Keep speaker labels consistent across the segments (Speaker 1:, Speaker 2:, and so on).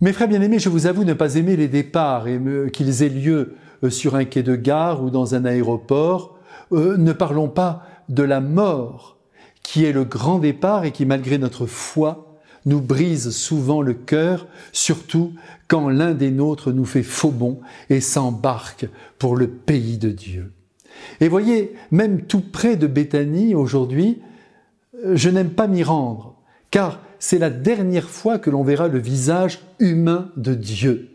Speaker 1: Mes frères bien-aimés, je vous avoue ne pas aimer les départs qu'ils aient lieu euh, sur un quai de gare ou dans un aéroport. Euh, ne parlons pas de la mort, qui est le grand départ et qui, malgré notre foi, nous brise souvent le cœur, surtout quand l'un des nôtres nous fait faux bond et s'embarque pour le pays de Dieu. Et voyez, même tout près de Béthanie aujourd'hui, euh, je n'aime pas m'y rendre, car c'est la dernière fois que l'on verra le visage humain de Dieu.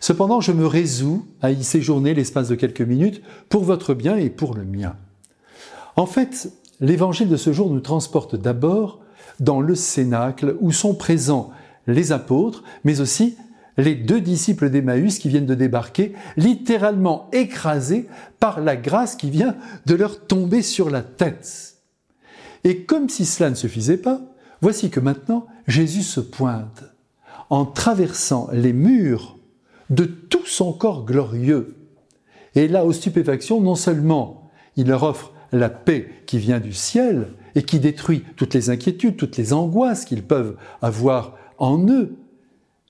Speaker 1: Cependant, je me résous à y séjourner l'espace de quelques minutes pour votre bien et pour le mien. En fait, l'évangile de ce jour nous transporte d'abord dans le cénacle où sont présents les apôtres, mais aussi les deux disciples d'Emmaüs qui viennent de débarquer, littéralement écrasés par la grâce qui vient de leur tomber sur la tête. Et comme si cela ne suffisait pas, Voici que maintenant Jésus se pointe en traversant les murs de tout son corps glorieux. Et là, aux stupéfactions, non seulement il leur offre la paix qui vient du ciel et qui détruit toutes les inquiétudes, toutes les angoisses qu'ils peuvent avoir en eux,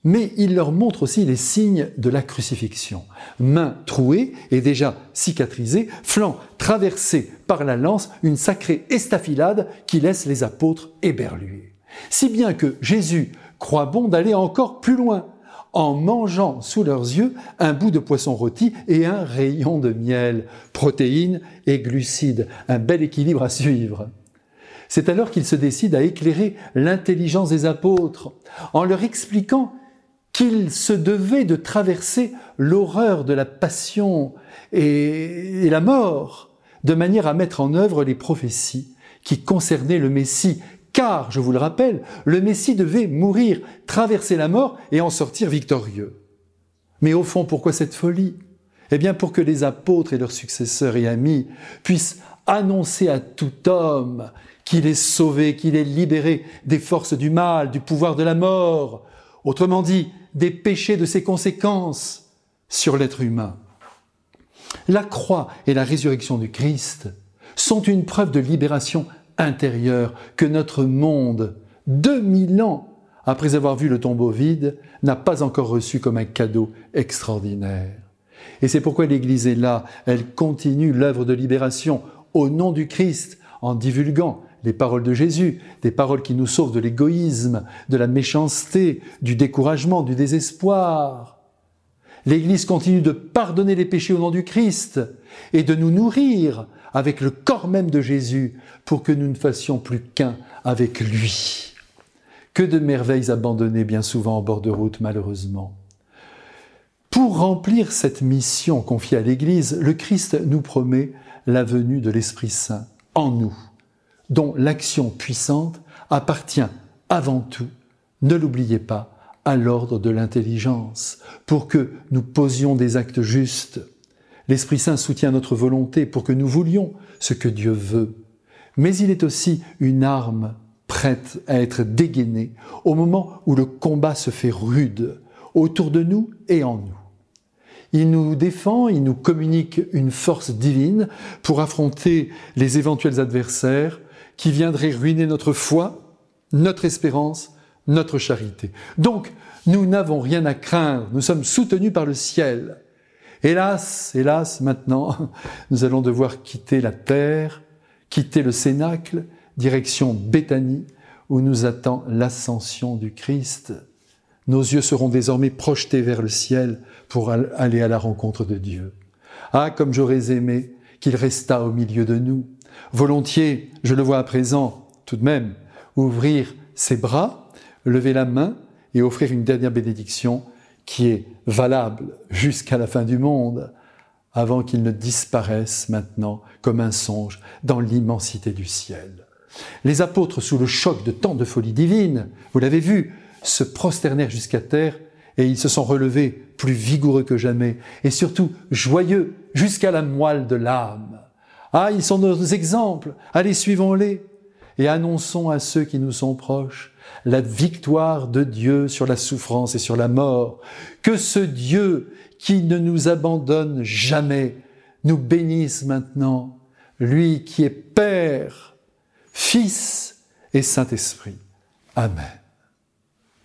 Speaker 1: mais il leur montre aussi les signes de la crucifixion. Main trouée et déjà cicatrisée, flanc traversé par la lance, une sacrée estafilade qui laisse les apôtres éberlués. Si bien que Jésus croit bon d'aller encore plus loin, en mangeant sous leurs yeux un bout de poisson rôti et un rayon de miel, protéines et glucides, un bel équilibre à suivre. C'est alors qu'il se décide à éclairer l'intelligence des apôtres, en leur expliquant qu'il se devait de traverser l'horreur de la passion et, la mort, de manière à mettre en œuvre les prophéties qui concernaient le Messie, car, je vous le rappelle, le Messie devait mourir, traverser la mort et en sortir victorieux. Mais au fond, pourquoi cette folie? Eh bien pour que les apôtres et leurs successeurs et amis puissent annoncer à tout homme qu'il est sauvé, qu'il est libéré des forces du mal, du pouvoir de la mort, autrement dit, des péchés de ses conséquences sur l'être humain. La croix et la résurrection du Christ sont une preuve de libération intérieure que notre monde, 2000 ans après avoir vu le tombeau vide, n'a pas encore reçu comme un cadeau extraordinaire. Et c'est pourquoi l'Église est là, elle continue l'œuvre de libération au nom du Christ en divulguant les paroles de Jésus, des paroles qui nous sauvent de l'égoïsme, de la méchanceté, du découragement, du désespoir. L'Église continue de pardonner les péchés au nom du Christ et de nous nourrir avec le corps même de Jésus pour que nous ne fassions plus qu'un avec lui. Que de merveilles abandonnées bien souvent en bord de route malheureusement. Pour remplir cette mission confiée à l'Église, le Christ nous promet la venue de l'Esprit Saint en nous dont l'action puissante appartient avant tout, ne l'oubliez pas, à l'ordre de l'intelligence, pour que nous posions des actes justes. L'Esprit Saint soutient notre volonté pour que nous voulions ce que Dieu veut. Mais il est aussi une arme prête à être dégainée au moment où le combat se fait rude, autour de nous et en nous. Il nous défend, il nous communique une force divine pour affronter les éventuels adversaires, qui viendrait ruiner notre foi, notre espérance, notre charité. Donc, nous n'avons rien à craindre, nous sommes soutenus par le ciel. Hélas, hélas, maintenant, nous allons devoir quitter la terre, quitter le cénacle, direction Béthanie, où nous attend l'ascension du Christ. Nos yeux seront désormais projetés vers le ciel pour aller à la rencontre de Dieu. Ah, comme j'aurais aimé qu'il restât au milieu de nous, Volontiers, je le vois à présent, tout de même, ouvrir ses bras, lever la main et offrir une dernière bénédiction qui est valable jusqu'à la fin du monde, avant qu'il ne disparaisse maintenant comme un songe dans l'immensité du ciel. Les apôtres, sous le choc de tant de folie divine, vous l'avez vu, se prosternèrent jusqu'à terre et ils se sont relevés plus vigoureux que jamais et surtout joyeux jusqu'à la moelle de l'âme. Ah, ils sont nos exemples. Allez, suivons-les et annonçons à ceux qui nous sont proches la victoire de Dieu sur la souffrance et sur la mort. Que ce Dieu qui ne nous abandonne jamais nous bénisse maintenant, lui qui est Père, Fils et Saint-Esprit. Amen.